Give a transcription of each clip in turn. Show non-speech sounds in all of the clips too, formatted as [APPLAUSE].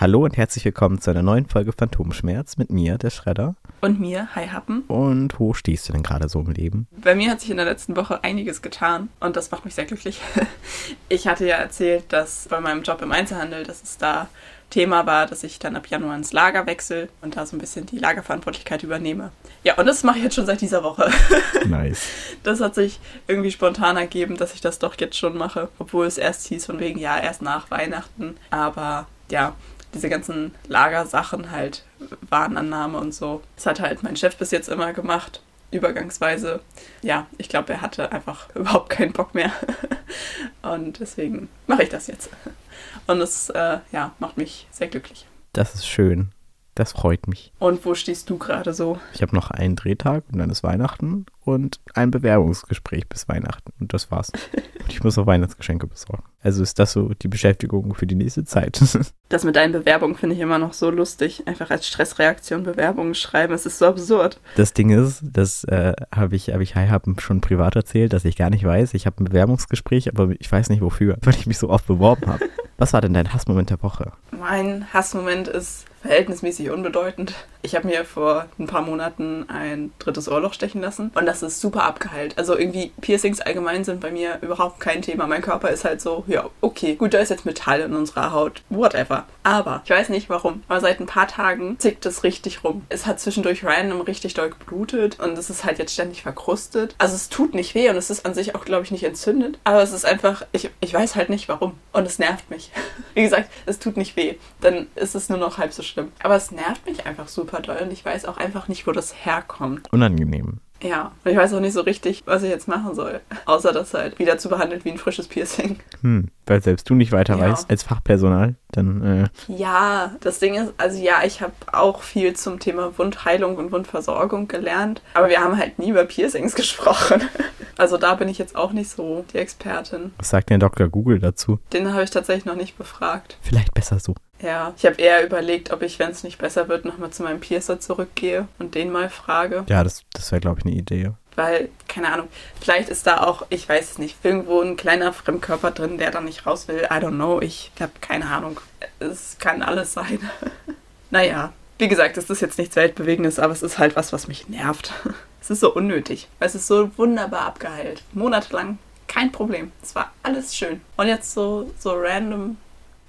Hallo und herzlich willkommen zu einer neuen Folge Phantomschmerz mit mir, der Schredder. Und mir, Hi Happen. Und wo stehst du denn gerade so im Leben? Bei mir hat sich in der letzten Woche einiges getan und das macht mich sehr glücklich. [LAUGHS] Ich hatte ja erzählt, dass bei meinem Job im Einzelhandel, dass es da Thema war, dass ich dann ab Januar ins Lager wechsle und da so ein bisschen die Lagerverantwortlichkeit übernehme. Ja, und das mache ich jetzt schon seit dieser Woche. [LAUGHS] Nice. Das hat sich irgendwie spontan ergeben, dass ich das doch jetzt schon mache, obwohl es erst hieß von wegen, ja, erst nach Weihnachten. Aber ja, diese ganzen Lagersachen halt, Warenannahme und so. Das hat halt mein Chef bis jetzt immer gemacht, übergangsweise. Ja, ich glaube, er hatte einfach [LAUGHS] überhaupt keinen Bock mehr. [LAUGHS] und deswegen mache ich das jetzt. Und es äh, ja, macht mich sehr glücklich. Das ist schön. Das freut mich. Und wo stehst du gerade so? Ich habe noch einen Drehtag und dann ist Weihnachten und ein Bewerbungsgespräch bis Weihnachten. Und das war's. [LAUGHS] Und ich muss noch Weihnachtsgeschenke besorgen. Also ist das so die Beschäftigung für die nächste Zeit. [LAUGHS] Das mit deinen Bewerbungen finde ich immer noch so lustig. Einfach als Stressreaktion Bewerbungen schreiben. Es ist so absurd. Das Ding ist, das äh, habe ich, hab ich Hab schon privat erzählt, dass ich gar nicht weiß. Ich habe ein Bewerbungsgespräch, aber ich weiß nicht wofür, [LAUGHS] weil ich mich so oft beworben habe. Was war denn dein Hassmoment der Woche? Mein Hassmoment ist verhältnismäßig unbedeutend. Ich habe mir vor ein paar Monaten ein drittes Ohrloch stechen lassen und das ist super abgeheilt. Also irgendwie Piercings allgemein sind bei mir überhaupt kein Thema. Mein Körper ist halt so, ja, okay, gut, da ist jetzt Metall in unserer Haut, whatever. Aber ich weiß nicht warum, aber seit ein paar Tagen zickt es richtig rum. Es hat zwischendurch random richtig doll geblutet und es ist halt jetzt ständig verkrustet. Also es tut nicht weh und es ist an sich auch, glaube ich, nicht entzündet. Aber es ist einfach, ich, ich weiß halt nicht warum und es nervt mich. [LAUGHS] Wie gesagt, es tut nicht weh. Dann ist es nur noch halb so schlimm. Aber es nervt mich einfach super doll und ich weiß auch einfach nicht, wo das herkommt. Unangenehm. Ja, und ich weiß auch nicht so richtig, was ich jetzt machen soll. Außer das halt wieder zu behandeln wie ein frisches Piercing. Hm, weil selbst du nicht weiter Ja. weißt als Fachpersonal, dann äh, Ja, das Ding ist, also ja, ich habe auch viel zum Thema Wundheilung und Wundversorgung gelernt, aber wir haben halt nie über Piercings [LAUGHS] gesprochen. Also da bin ich jetzt auch nicht so die Expertin. was sagt denn Dr. Google dazu? Den habe ich tatsächlich noch nicht befragt. Vielleicht besser so. Ja, ich habe eher überlegt, ob ich, wenn es nicht besser wird, nochmal zu meinem Piercer zurückgehe und den mal frage. Ja, das, das wäre, glaube ich, eine Idee. Weil, keine Ahnung, vielleicht ist da auch, ich weiß es nicht, irgendwo ein kleiner Fremdkörper drin, der da nicht raus will. I don't know, ich habe keine Ahnung. Es kann alles sein. [LAUGHS] naja, wie gesagt, es ist jetzt nichts Weltbewegendes, aber es ist halt was, was mich nervt. [LAUGHS] Es ist so unnötig, weil es ist so wunderbar abgeheilt. Monatelang, kein Problem. Es war alles schön. Und jetzt so, so random,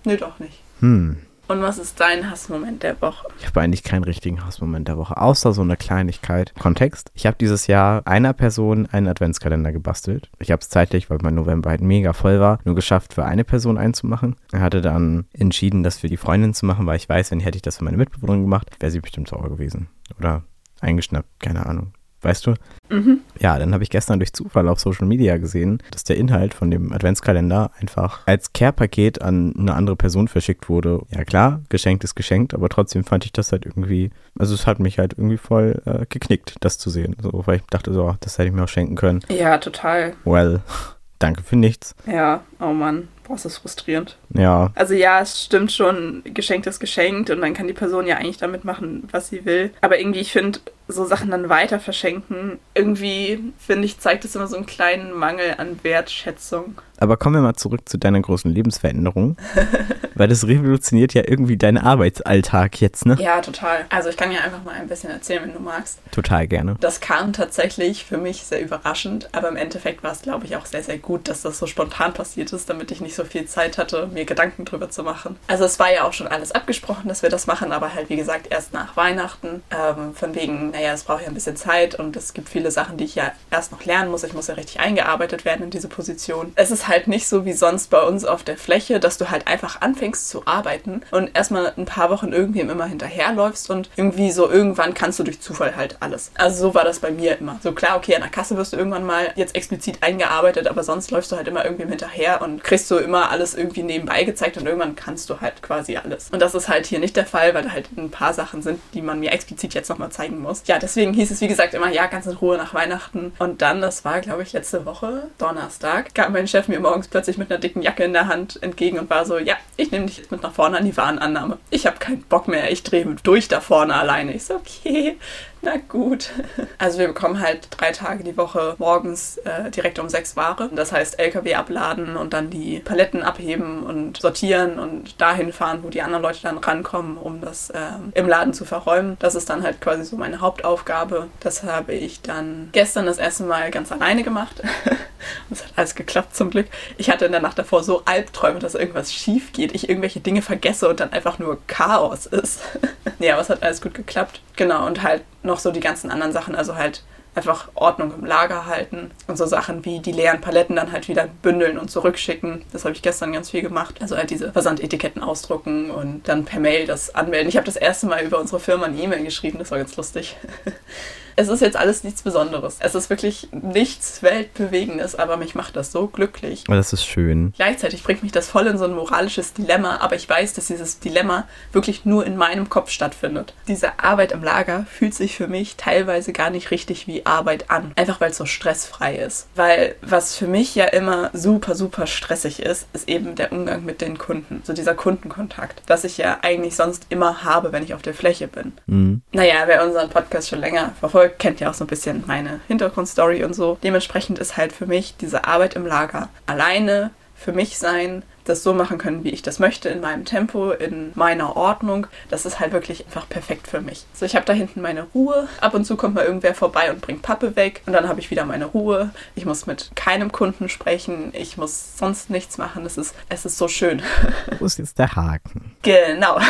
nö doch nicht. Hm, Und was ist dein Hassmoment der Woche? ich habe eigentlich keinen richtigen Hassmoment der Woche, außer so eine Kleinigkeit. Kontext, ich habe dieses Jahr einer Person einen Adventskalender gebastelt. Ich habe es zeitlich, weil mein November halt mega voll war, nur geschafft, für eine Person einzumachen. Er hatte dann entschieden, das für die Freundin zu machen, weil ich weiß, wenn hätte ich das für meine Mitbewohnerin gemacht, wäre sie bestimmt sauer gewesen. Oder eingeschnappt, keine Ahnung. Weißt du? Mhm. Ja, dann habe ich gestern durch Zufall auf Social Media gesehen, dass der Inhalt von dem Adventskalender einfach als Care-Paket an eine andere Person verschickt wurde. Ja klar, geschenkt ist geschenkt, aber trotzdem fand ich das halt irgendwie, also es hat mich halt irgendwie voll äh, geknickt, das zu sehen. So, weil ich dachte so, das hätte ich mir auch schenken können. Ja, total. Well, [LAUGHS] danke für nichts. Ja, oh Mann, boah, ist das frustrierend. Ja, Also ja, es stimmt schon, geschenkt ist geschenkt und dann kann die Person ja eigentlich damit machen, was sie will. Aber irgendwie, ich finde, so Sachen dann weiter verschenken, irgendwie, finde ich, zeigt es immer so einen kleinen Mangel an Wertschätzung. aber kommen wir mal zurück zu deiner großen Lebensveränderung, [LAUGHS] weil das revolutioniert ja irgendwie deinen Arbeitsalltag jetzt, ne? Ja, total. Also ich kann ja einfach mal ein bisschen erzählen, wenn du magst. Total gerne. Das kam tatsächlich für mich sehr überraschend, aber im Endeffekt war es, glaube ich, auch sehr, sehr gut, dass das so spontan passiert ist, damit ich nicht so viel Zeit hatte, mir Gedanken drüber zu machen. Also es war ja auch schon alles abgesprochen, dass wir das machen, aber halt, wie gesagt, erst nach Weihnachten. Ähm, von wegen, naja, es braucht ja ein bisschen Zeit und es gibt viele Sachen, die ich ja erst noch lernen muss. Ich muss ja richtig eingearbeitet werden in diese Position. Es ist halt nicht so wie sonst bei uns auf der Fläche, dass du halt einfach anfängst zu arbeiten und erstmal ein paar Wochen irgendwie immer hinterherläufst und irgendwie so irgendwann kannst du durch Zufall halt alles. Also so war das bei mir immer. So klar, okay, an der Kasse wirst du irgendwann mal jetzt explizit eingearbeitet, aber sonst läufst du halt immer irgendwie hinterher und kriegst so immer alles irgendwie nebenbei beigezeigt und irgendwann kannst du halt quasi alles. Und das ist halt hier nicht der Fall, weil da halt ein paar Sachen sind, die man mir explizit jetzt nochmal zeigen muss. Ja, deswegen hieß es, wie gesagt, immer, ja, ganz in Ruhe nach Weihnachten. Und dann, das war, glaube ich, letzte Woche, Donnerstag, kam mein Chef mir morgens plötzlich mit einer dicken Jacke in der Hand entgegen und war so, ja, ich nehme dich jetzt mit nach vorne an die Warenannahme. Ich habe keinen Bock mehr, ich drehe durch da vorne alleine. Ich so, okay, [LAUGHS] na gut. Also wir bekommen halt drei Tage die Woche morgens äh, direkt um sechs Ware. Das heißt LKW abladen und dann die Paletten abheben und sortieren und dahin fahren, wo die anderen Leute dann rankommen, um das ähm, im Laden zu verräumen. Das ist dann halt quasi so meine Hauptaufgabe. Das habe ich dann gestern das erste Mal ganz alleine gemacht. [LAUGHS] [LAUGHS] Es hat alles geklappt zum Glück. Ich hatte in der Nacht davor so Albträume, dass irgendwas schief geht, ich irgendwelche Dinge vergesse und dann einfach nur Chaos ist. [LAUGHS] ja, aber es hat alles gut geklappt. Genau, und halt noch so die ganzen anderen Sachen, also halt einfach Ordnung im Lager halten und so Sachen wie die leeren Paletten dann halt wieder bündeln und zurückschicken. Das habe ich gestern ganz viel gemacht. Also halt diese Versandetiketten ausdrucken und dann per Mail das anmelden. Ich habe das erste Mal über unsere Firma eine E-Mail geschrieben, das war ganz lustig. [LAUGHS] es ist jetzt alles nichts Besonderes. Es ist wirklich nichts Weltbewegendes, aber mich macht das so glücklich. Das ist schön. Gleichzeitig bringt mich das voll in so ein moralisches Dilemma, aber ich weiß, dass dieses Dilemma wirklich nur in meinem Kopf stattfindet. Diese Arbeit im Lager fühlt sich für mich teilweise gar nicht richtig wie Arbeit an. Einfach weil es so stressfrei ist. Weil was für mich ja immer super, super stressig ist, ist eben der Umgang mit den Kunden. So dieser Kundenkontakt. Was ich ja eigentlich sonst immer habe, wenn ich auf der Fläche bin. Mhm. Naja, wer unseren Podcast schon länger verfolgt, kennt ja auch so ein bisschen meine Hintergrundstory und so. Dementsprechend ist halt für mich diese Arbeit im Lager alleine für mich sein, das so machen können, wie ich das möchte, in meinem Tempo, in meiner Ordnung. Das ist halt wirklich einfach perfekt für mich. So, ich habe da hinten meine Ruhe. Ab und zu kommt mal irgendwer vorbei und bringt Pappe weg und dann habe ich wieder meine Ruhe. Ich muss mit keinem Kunden sprechen. Ich muss sonst nichts machen. Es ist, es ist so schön. [LAUGHS] Wo ist jetzt der Haken? Genau. [LAUGHS]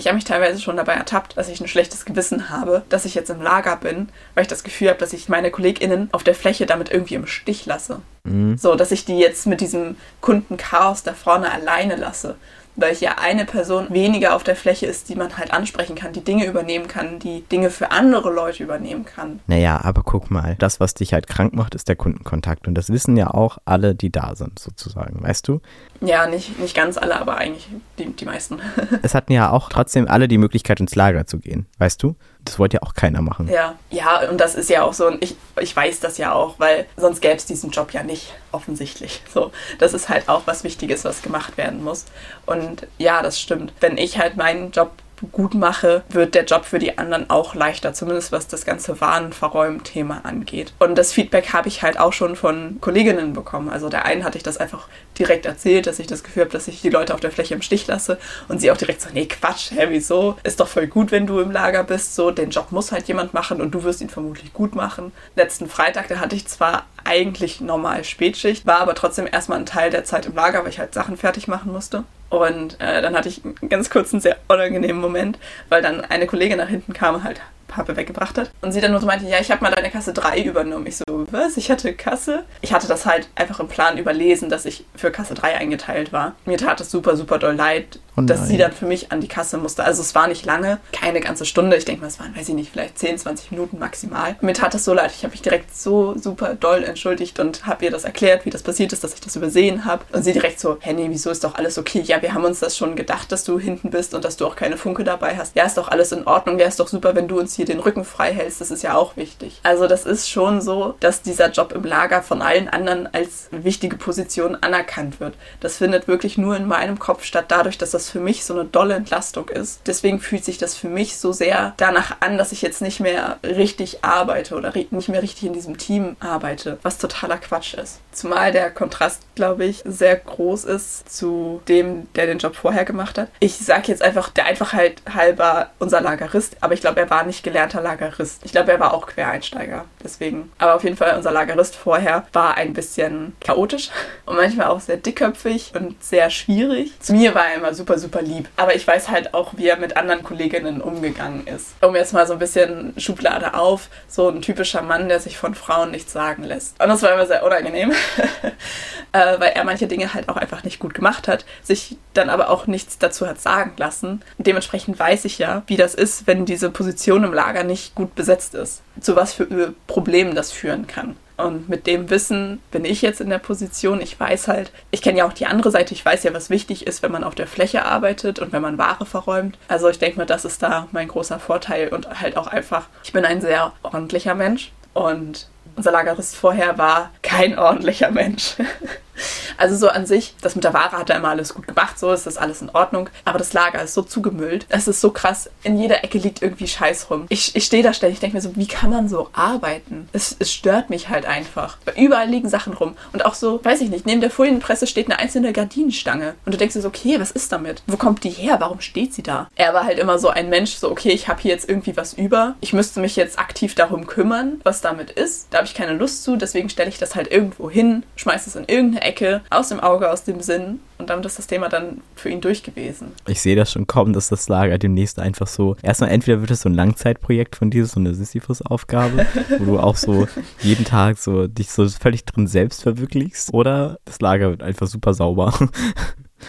Ich habe mich teilweise schon dabei ertappt, dass ich ein schlechtes Gewissen habe, dass ich jetzt im Lager bin, weil ich das Gefühl habe, dass ich meine KollegInnen auf der Fläche damit irgendwie im Stich lasse. Mhm. So, dass ich die jetzt mit diesem Kundenchaos da vorne alleine lasse weil ich ja eine Person weniger auf der Fläche ist, die man halt ansprechen kann, die Dinge übernehmen kann, die Dinge für andere Leute übernehmen kann. Naja, aber guck mal, das, was dich halt krank macht, ist der Kundenkontakt. Und das wissen ja auch alle, die da sind, sozusagen, weißt du? Ja, nicht, nicht ganz alle, aber eigentlich die, die meisten. [LAUGHS] es hatten ja auch trotzdem alle die Möglichkeit, ins Lager zu gehen, weißt du? Das wollte ja auch keiner machen. Ja, ja, und das ist ja auch so, ich, ich weiß das ja auch, weil sonst gäbe es diesen Job ja nicht, offensichtlich. So, das ist halt auch was Wichtiges, was gemacht werden muss. Und ja, das stimmt. Wenn ich halt meinen Job gut mache, wird der Job für die anderen auch leichter, zumindest was das ganze Warenverräumen-Thema angeht. Und das Feedback habe ich halt auch schon von Kolleginnen bekommen. Also der einen hatte ich das einfach direkt erzählt, dass ich das Gefühl habe, dass ich die Leute auf der Fläche im Stich lasse und sie auch direkt so, nee, Quatsch, hä, wieso? Ist doch voll gut, wenn du im Lager bist, so, den Job muss halt jemand machen und du wirst ihn vermutlich gut machen. Letzten Freitag, da hatte ich zwar eigentlich normal Spätschicht, war aber trotzdem erstmal ein Teil der Zeit im Lager, weil ich halt Sachen fertig machen musste. Und äh, dann hatte ich einen ganz kurzen, sehr unangenehmen Moment, weil dann eine Kollegin nach hinten kam und halt Pappe weggebracht hat. Und sie dann nur so meinte, ja, ich habe mal deine Kasse 3 übernommen. Ich so, was? Ich hatte Kasse? Ich hatte das halt einfach im Plan überlesen, dass ich für Kasse 3 eingeteilt war. Mir tat es super, super doll leid, oh dass sie dann für mich an die Kasse musste. Also es war nicht lange, keine ganze Stunde. Ich denke mal, es waren, weiß ich nicht, vielleicht 10, 20 Minuten maximal. Mir tat es so leid. Ich habe mich direkt so super doll entschuldigt und habe ihr das erklärt, wie das passiert ist, dass ich das übersehen habe. Und sie direkt so, Henny, wieso ist doch alles okay? Ja, wir haben uns das schon gedacht, dass du hinten bist und dass du auch keine Funke dabei hast. Ja, ist doch alles in Ordnung. Wäre es doch super, wenn du uns hier den Rücken frei hältst. Das ist ja auch wichtig. Also das ist schon so, dass dieser Job im Lager von allen anderen als wichtige Position anerkannt wird. Das findet wirklich nur in meinem Kopf statt, dadurch, dass das für mich so eine dolle Entlastung ist. Deswegen fühlt sich das für mich so sehr danach an, dass ich jetzt nicht mehr richtig arbeite oder nicht mehr richtig in diesem Team arbeite, was totaler Quatsch ist. Zumal der Kontrast, glaube ich, sehr groß ist zu dem, der den Job vorher gemacht hat. Ich sage jetzt einfach der Einfachheit halber unser Lagerist, aber ich glaube, er war nicht gelernter Lagerist. Ich glaube, er war auch Quereinsteiger. Deswegen. Aber auf jeden Fall, unser Lagerist vorher war ein bisschen chaotisch [LAUGHS] und manchmal auch sehr dickköpfig und sehr schwierig. Zu mir war er immer super, super lieb. Aber ich weiß halt auch, wie er mit anderen Kolleginnen umgegangen ist. Um jetzt mal so ein bisschen Schublade auf, so ein typischer Mann, der sich von Frauen nichts sagen lässt. Und das war immer sehr unangenehm, [LAUGHS] äh, weil er manche Dinge halt auch einfach nicht gut gemacht hat, sich dann aber auch nichts dazu hat sagen lassen. Dementsprechend weiß ich ja, wie das ist, wenn diese Position im Lager nicht gut besetzt ist. Zu was für Problemen das führen kann. Und mit dem Wissen bin ich jetzt in der Position. Ich weiß halt, ich kenne ja auch die andere Seite. Ich weiß ja, was wichtig ist, wenn man auf der Fläche arbeitet und wenn man Ware verräumt. Also ich denke mal, das ist da mein großer Vorteil und halt auch einfach, ich bin ein sehr ordentlicher Mensch und unser Lagerist vorher war kein ordentlicher Mensch. [LAUGHS] Also so an sich, das mit der Ware hat er immer alles gut gemacht, so ist das alles in Ordnung. Aber das Lager ist so zugemüllt. Es ist so krass. In jeder Ecke liegt irgendwie Scheiß rum. Ich, ich stehe da ständig, ich denke mir so, wie kann man so arbeiten? Es, es stört mich halt einfach. Überall liegen Sachen rum. Und auch so, weiß ich nicht, neben der Folienpresse steht eine einzelne Gardinenstange. Und du denkst dir so, okay, was ist damit? Wo kommt die her? Warum steht sie da? Er war halt immer so ein Mensch, so, okay, ich habe hier jetzt irgendwie was über. Ich müsste mich jetzt aktiv darum kümmern, was damit ist. Da habe ich keine Lust zu, deswegen stelle ich das halt irgendwo hin, schmeiße es in irgendeine Ecke aus dem Auge, aus dem Sinn. Und damit ist das Thema dann für ihn durch gewesen. Ich sehe das schon kommen, dass das Lager demnächst einfach so. Erstmal, entweder wird es so ein Langzeitprojekt von dir, so eine Sisyphus-Aufgabe, [LAUGHS] wo du auch so jeden Tag so dich so völlig drin selbst verwirklichst. Oder das Lager wird einfach super sauber.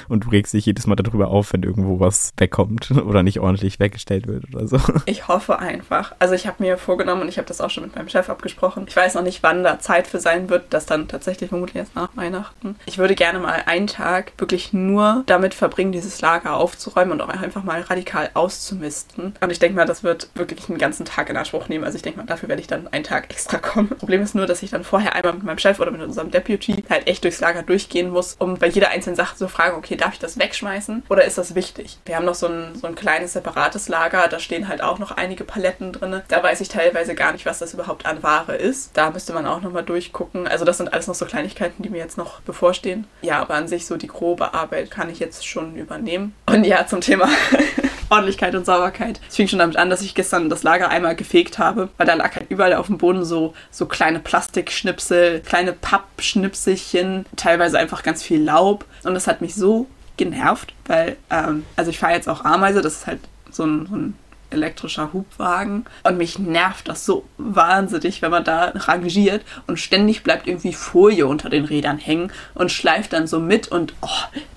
Und du regst dich jedes Mal darüber auf, wenn irgendwo was wegkommt [LAUGHS] oder nicht ordentlich weggestellt wird oder so. [LAUGHS] Ich hoffe einfach. Also ich habe mir vorgenommen und ich habe das auch schon mit meinem Chef abgesprochen. Ich weiß noch nicht, wann da Zeit für sein wird. Das dann tatsächlich vermutlich erst nach Weihnachten. Ich würde gerne mal einen Tag wirklich nur damit verbringen, dieses Lager aufzuräumen und auch einfach mal radikal auszumisten. Und ich denke mal, das wird wirklich einen ganzen Tag in Anspruch nehmen. Also ich denke mal, dafür werde ich dann einen Tag extra kommen. Problem ist nur, dass ich dann vorher einmal mit meinem Chef oder mit unserem Deputy halt echt durchs Lager durchgehen muss, um bei jeder einzelnen Sache zu fragen, okay, darf ich das wegschmeißen oder ist das wichtig? Wir haben noch so ein, so ein kleines separates Lager, da stehen halt auch noch einige Paletten drin. Da weiß ich teilweise gar nicht, was das überhaupt an Ware ist. Da müsste man auch nochmal durchgucken. Also das sind alles noch so Kleinigkeiten, die mir jetzt noch bevorstehen. Ja, aber an sich so die grobe Arbeit kann ich jetzt schon übernehmen. Und ja, zum Thema [LAUGHS] Ordentlichkeit und Sauberkeit. Es fing schon damit an, dass ich gestern das Lager einmal gefegt habe, weil da lag halt überall auf dem Boden so, so kleine Plastikschnipsel, kleine Pappschnipselchen, teilweise einfach ganz viel Laub. Und das hat mich so genervt, weil, ähm, also ich fahre jetzt auch Ameise, das ist halt so ein, so ein elektrischer Hubwagen. Und mich nervt das so wahnsinnig, wenn man da rangiert und ständig bleibt irgendwie Folie unter den Rädern hängen und schleift dann so mit und oh,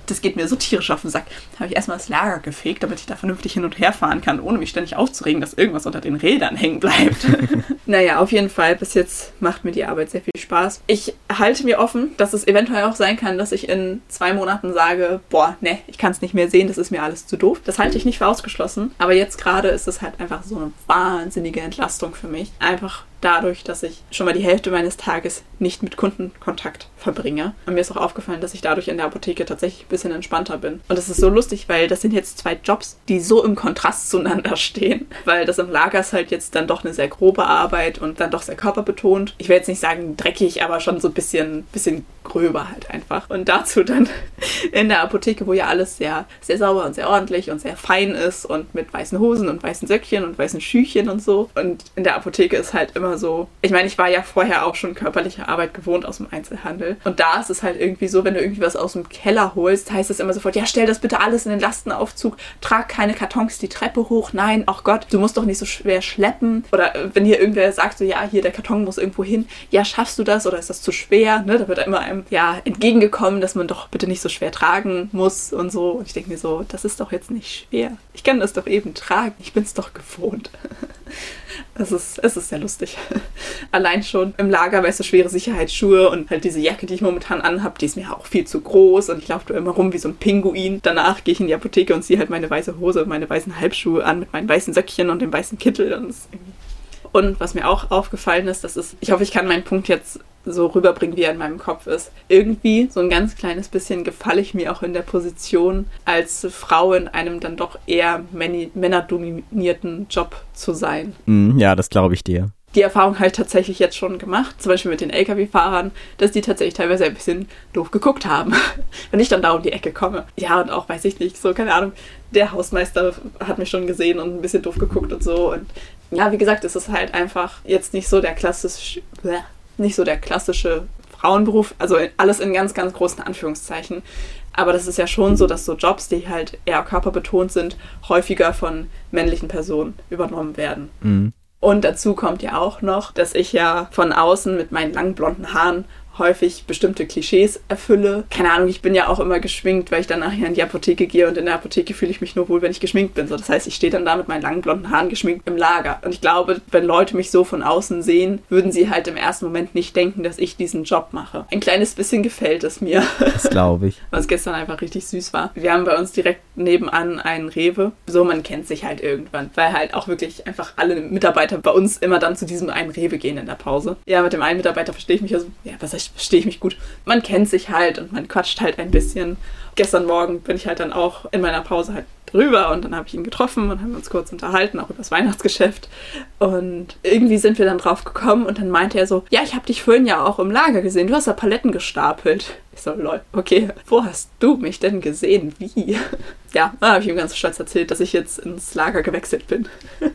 das geht mir so tierisch auf den Sack. Habe ich erstmal das Lager gefegt, damit ich da vernünftig hin und her fahren kann, ohne mich ständig aufzuregen, dass irgendwas unter den Rädern hängen bleibt. [LAUGHS] [LAUGHS] naja, auf jeden Fall, bis jetzt macht mir die Arbeit sehr viel Spaß. Ich halte mir offen, dass es eventuell auch sein kann, dass ich in zwei Monaten sage, boah, ne, ich kann es nicht mehr sehen, das ist mir alles zu doof. Das halte ich nicht für ausgeschlossen. Aber jetzt gerade ist es halt einfach so eine wahnsinnige Entlastung für mich. Einfach dadurch, dass ich schon mal die Hälfte meines Tages nicht mit Kundenkontakt verbringe. Und mir ist auch aufgefallen, dass ich dadurch in der Apotheke tatsächlich ein bisschen entspannter bin. Und das ist so lustig, weil das sind jetzt zwei Jobs, die so im Kontrast zueinander [LAUGHS] stehen. Weil das im Lager ist halt jetzt dann doch eine sehr grobe Arbeit und dann doch sehr körperbetont. Ich will jetzt nicht sagen dreckig, aber schon so ein bisschen, bisschen gröber halt einfach. Und dazu dann [LAUGHS] in der Apotheke, wo ja alles sehr, sehr sauber und sehr ordentlich und sehr fein ist und mit weißen Hosen und weißen Söckchen und weißen Schüchchen und so. Und in der Apotheke ist halt immer so, ich meine, ich war ja vorher auch schon körperliche Arbeit gewohnt aus dem Einzelhandel. Und da ist es halt irgendwie so, wenn du irgendwie was aus dem Keller holst, heißt es immer sofort, ja, stell das bitte alles in den Lastenaufzug, trag keine Kartons die Treppe hoch, nein, ach Gott, du musst doch nicht so schwer schleppen. Oder äh, wenn hier irgendwer sagt, so, ja, hier der Karton muss irgendwo hin, ja, schaffst du das oder ist das zu schwer? Ne? Da wird immer einem, ja, entgegengekommen, dass man doch bitte nicht so schwer tragen muss und so. Und ich denke mir so, das ist doch jetzt nicht schwer. Ich kann das doch eben tragen. Ich bin es doch gewohnt. [LAUGHS] Es ist, es ist sehr lustig. [LAUGHS] Allein schon im Lager, weißt du, schwere Sicherheitsschuhe und halt diese Jacke, die ich momentan anhabe, die ist mir auch viel zu groß und ich laufe da immer rum wie so ein Pinguin. Danach gehe ich in die Apotheke und ziehe halt meine weiße Hose und meine weißen Halbschuhe an mit meinen weißen Söckchen und dem weißen Kittel. Und, und was mir auch aufgefallen ist, das ist, ich hoffe, ich kann meinen Punkt jetzt so rüberbringen, wie er in meinem Kopf ist. Irgendwie so ein ganz kleines bisschen gefalle ich mir auch in der Position, als Frau in einem dann doch eher männerdominierten Job zu sein. Mm, ja, das glaube ich dir. Die Erfahrung halt tatsächlich jetzt schon gemacht, zum Beispiel mit den Lkw-Fahrern, dass die tatsächlich teilweise ein bisschen doof geguckt haben, [LAUGHS] wenn ich dann da um die Ecke komme. Ja, und auch, weiß ich nicht, so, keine Ahnung, der Hausmeister hat mich schon gesehen und ein bisschen doof geguckt und so. Und ja, wie gesagt, es ist halt einfach jetzt nicht so der klassische, nicht so der klassische Frauenberuf, also alles in ganz, ganz großen Anführungszeichen. Aber das ist ja schon so, dass so Jobs, die halt eher körperbetont sind, häufiger von männlichen Personen übernommen werden. Mhm. Und dazu kommt ja auch noch, dass ich ja von außen mit meinen langen blonden Haaren häufig bestimmte Klischees erfülle. Keine Ahnung, ich bin ja auch immer geschminkt, weil ich dann nachher in die Apotheke gehe und in der Apotheke fühle ich mich nur wohl, wenn ich geschminkt bin. So, das heißt, ich stehe dann da mit meinen langen blonden Haaren geschminkt im Lager. Und ich glaube, wenn Leute mich so von außen sehen, würden sie halt im ersten Moment nicht denken, dass ich diesen Job mache. Ein kleines bisschen gefällt es mir. Das glaube ich. [LAUGHS] Was gestern einfach richtig süß war. Wir haben bei uns direkt nebenan einen Rewe. So, man kennt sich halt irgendwann, weil halt auch wirklich einfach alle Mitarbeiter bei uns immer dann zu diesem einen Rewe gehen in der Pause. Ja, mit dem einen Mitarbeiter verstehe ich mich also, ja, was heißt, verstehe ich mich gut. Man kennt sich halt und man quatscht halt ein bisschen. Gestern Morgen bin ich halt dann auch in meiner Pause halt drüber und dann habe ich ihn getroffen und haben uns kurz unterhalten, auch über das Weihnachtsgeschäft. Und irgendwie sind wir dann drauf gekommen und dann meinte er so, ja, ich habe dich vorhin ja auch im Lager gesehen, du hast da Paletten gestapelt. Ich so, lol, okay, wo hast du mich denn gesehen? Wie? Ja, dann habe ich ihm ganz stolz erzählt, dass ich jetzt ins Lager gewechselt bin. [LAUGHS]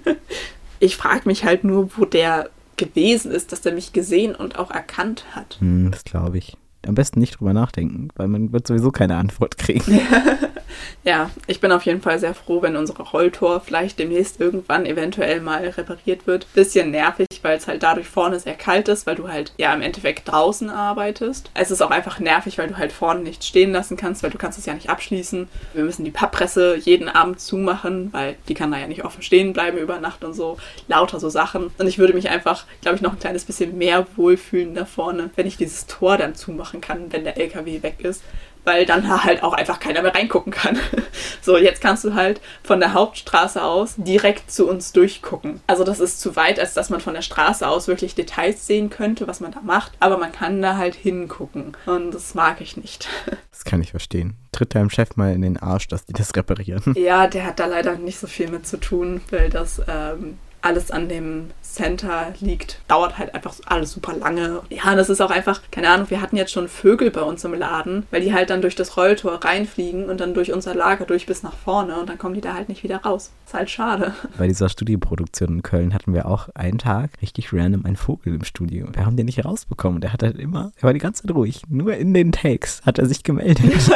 Ich frage mich halt nur, wo der gewesen ist, dass er mich gesehen und auch erkannt hat. Hm, das glaube ich. Am besten nicht drüber nachdenken, weil man wird sowieso keine Antwort kriegen. [LAUGHS] Ja, ich bin auf jeden Fall sehr froh, wenn unsere Rolltor vielleicht demnächst irgendwann eventuell mal repariert wird. Bisschen nervig, weil es halt dadurch vorne sehr kalt ist, weil du halt ja im Endeffekt draußen arbeitest. Es ist auch einfach nervig, weil du halt vorne nicht stehen lassen kannst, weil du kannst es ja nicht abschließen. Wir müssen die Papppresse jeden Abend zumachen, weil die kann da ja nicht offen stehen bleiben über Nacht und so. Lauter so Sachen. Und ich würde mich einfach, glaube ich, noch ein kleines bisschen mehr wohlfühlen da vorne, wenn ich dieses Tor dann zumachen kann, wenn der LKW weg ist weil dann [LAUGHS] halt auch einfach keiner mehr reingucken kann. [LAUGHS] So, jetzt kannst du halt von der Hauptstraße aus direkt zu uns durchgucken. Also das ist zu weit, als dass man von der Straße aus wirklich Details sehen könnte, was man da macht, aber man kann da halt hingucken und das mag ich nicht. [LAUGHS] Das kann ich verstehen. Tritt deinem Chef mal in den Arsch, dass die das reparieren. Ja, der hat da leider nicht so viel mit zu tun, weil das ähm, alles an dem Center liegt, dauert halt einfach alles super lange. Ja, das ist auch einfach, keine Ahnung, wir hatten jetzt schon Vögel bei uns im Laden, weil die halt dann durch das Rolltor reinfliegen und dann durch unser Lager durch bis nach vorne und dann kommen die da halt nicht wieder raus. Ist halt schade. [LAUGHS] Bei dieser Studioproduktion in Köln hatten wir auch einen Tag richtig random einen Vogel im Studio. Wir haben den nicht rausbekommen. Der hat halt immer, er war die ganze Zeit ruhig. Nur in den Takes hat er sich gemeldet. [LAUGHS]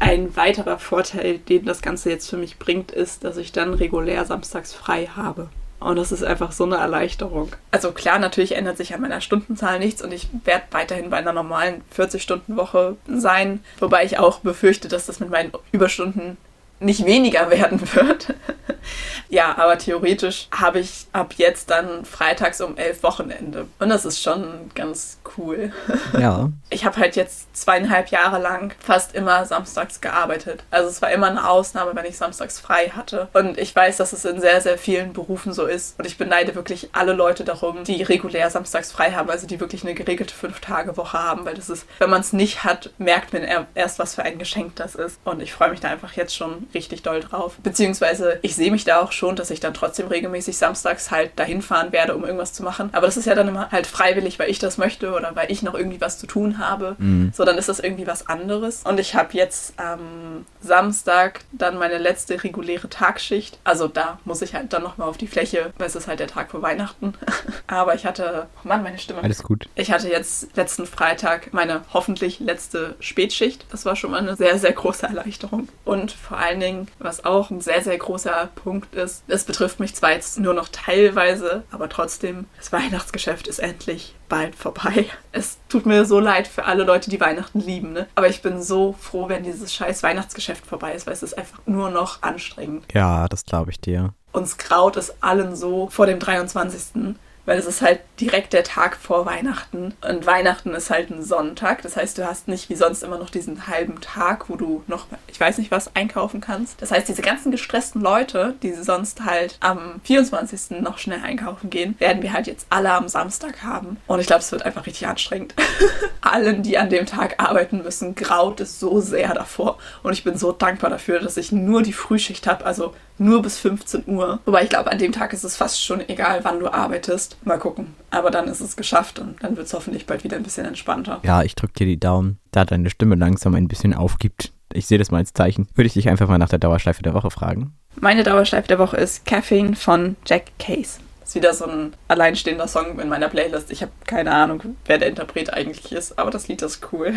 Ein weiterer Vorteil, den das Ganze jetzt für mich bringt, ist, dass ich dann regulär samstags frei habe. Und das ist einfach so eine Erleichterung. Also klar, natürlich ändert sich an meiner Stundenzahl nichts und ich werde weiterhin bei einer normalen 40-Stunden-Woche sein. Wobei ich auch befürchte, dass das mit meinen Überstunden nicht weniger werden wird. [LAUGHS] ja, aber theoretisch habe ich ab jetzt dann freitags um elf Wochenende. Und das ist schon ganz cool. [LAUGHS] Ja. Ich habe halt jetzt zweieinhalb Jahre lang fast immer samstags gearbeitet. Also es war immer eine Ausnahme, wenn ich samstags frei hatte. Und ich weiß, dass es in sehr, sehr vielen Berufen so ist. Und ich beneide wirklich alle Leute darum, die regulär samstags frei haben, also die wirklich eine geregelte Fünf-Tage-Woche haben, weil das ist, wenn man es nicht hat, merkt man erst, was für ein Geschenk das ist. Und ich freue mich da einfach jetzt schon richtig doll drauf. Beziehungsweise ich sehe mich da auch schon, dass ich dann trotzdem regelmäßig samstags halt dahin fahren werde, um irgendwas zu machen. Aber das ist ja dann immer halt freiwillig, weil ich das möchte oder weil ich noch irgendwie was zu tun habe. Mhm. So, dann ist das irgendwie was anderes. Und ich habe jetzt am Samstag dann meine letzte reguläre Tagschicht. Also da muss ich halt dann nochmal auf die Fläche, weil es ist halt der Tag vor Weihnachten. [LAUGHS] Aber ich hatte, oh Mann, meine Stimme. Alles gut. Ich hatte jetzt letzten Freitag meine hoffentlich letzte Spätschicht. Das war schon mal eine sehr, sehr große Erleichterung. Und vor allen Dingen, was auch ein sehr, sehr großer Punkt ist, es betrifft mich zwar jetzt nur noch teilweise, aber trotzdem, das Weihnachtsgeschäft ist endlich bald vorbei. Es tut mir so leid für alle Leute, die Weihnachten lieben, ne? Aber ich bin so froh, wenn dieses scheiß Weihnachtsgeschäft vorbei ist, weil es ist einfach nur noch anstrengend. Ja, das glaube ich dir. Uns graut es allen so vor dem 23 weil es ist halt direkt der Tag vor Weihnachten und Weihnachten ist halt ein Sonntag. Das heißt, du hast nicht wie sonst immer noch diesen halben Tag, wo du noch, ich weiß nicht was, einkaufen kannst. Das heißt, diese ganzen gestressten Leute, die sonst halt am 24. noch schnell einkaufen gehen, werden wir halt jetzt alle am Samstag haben. Und ich glaube, es wird einfach richtig anstrengend. [LAUGHS] Allen, die an dem Tag arbeiten müssen, graut es so sehr davor. Und ich bin so dankbar dafür, dass ich nur die Frühschicht habe, also nur bis 15 Uhr. Wobei ich glaube, an dem Tag ist es fast schon egal, wann du arbeitest. Mal gucken. Aber dann ist es geschafft und dann wird es hoffentlich bald wieder ein bisschen entspannter. Ja, ich drücke dir die Daumen, da deine Stimme langsam ein bisschen aufgibt. Ich sehe das mal als Zeichen. Würde ich dich einfach mal nach der Dauerschleife der Woche fragen. Meine Dauerschleife der Woche ist Caffeine von Jack Case. Ist wieder so ein alleinstehender Song in meiner Playlist. Ich habe keine Ahnung, wer der Interpret eigentlich ist, aber das Lied ist cool.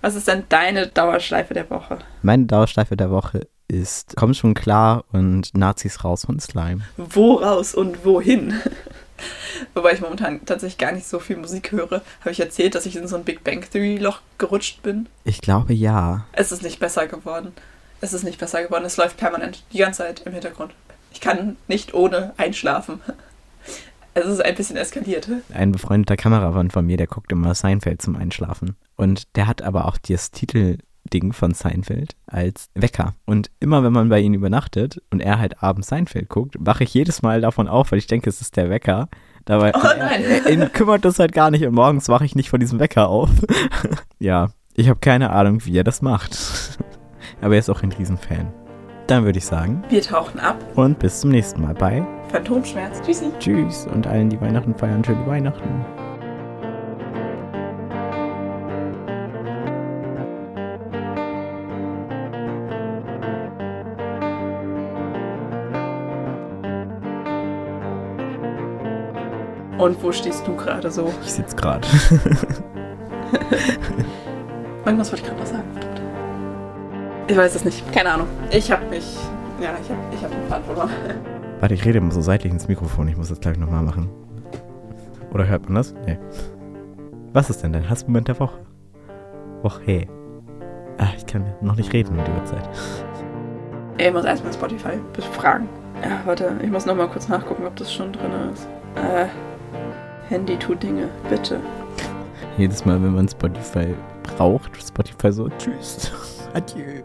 Was ist denn deine Dauerschleife der Woche? Meine Dauerschleife der Woche ist Komm schon klar und Nazis raus von Slime. Wo raus und wohin? [LAUGHS] Wobei ich momentan tatsächlich gar nicht so viel Musik höre. Habe ich erzählt, dass ich in so ein Big Bang Theory Loch gerutscht bin? Ich glaube ja. Es ist nicht besser geworden. Es ist nicht besser geworden. Es läuft permanent die ganze Zeit im Hintergrund. Ich kann nicht ohne einschlafen. [LAUGHS] Es ist ein bisschen eskaliert. Ein befreundeter Kameramann von mir, der guckt immer Seinfeld zum Einschlafen. Und der hat aber auch das Titelding von Seinfeld als Wecker. Und immer wenn man bei ihm übernachtet und er halt abends Seinfeld guckt, wache ich jedes Mal davon auf, weil ich denke, es ist der Wecker. Dabei Oh nein. er, [LAUGHS] ihn kümmert das halt gar nicht und morgens wache ich nicht von diesem Wecker auf. [LAUGHS] ja, ich habe keine Ahnung, wie er das macht. [LAUGHS] aber er ist auch ein Riesenfan. Dann würde ich sagen, Wir tauchen ab. und bis zum nächsten Mal bei Phantomschmerz. Tschüssi. Tschüss und allen, die Weihnachten feiern, schöne Weihnachten. Und wo stehst du gerade so? Ich sitze gerade. [LAUGHS] Irgendwas wollte ich gerade noch sagen. Ich weiß es nicht. Keine Ahnung. Ich habe mich. Ja, ich habe ich hab den Faden verloren. [LAUGHS] Warte, ich rede immer so seitlich ins Mikrofon. Ich muss das gleich nochmal machen. Oder hört man das? Nee. Was ist denn dein Hassmoment der Woche? Woche. Ah, ich kann noch nicht reden um die Uhrzeit. Ich muss erstmal Spotify befragen. Ja, warte, ich muss nochmal kurz nachgucken, ob das schon drin ist. Äh, Handy tut Dinge, bitte. Jedes Mal, wenn man Spotify braucht, Spotify so, tschüss, [LAUGHS] adieu.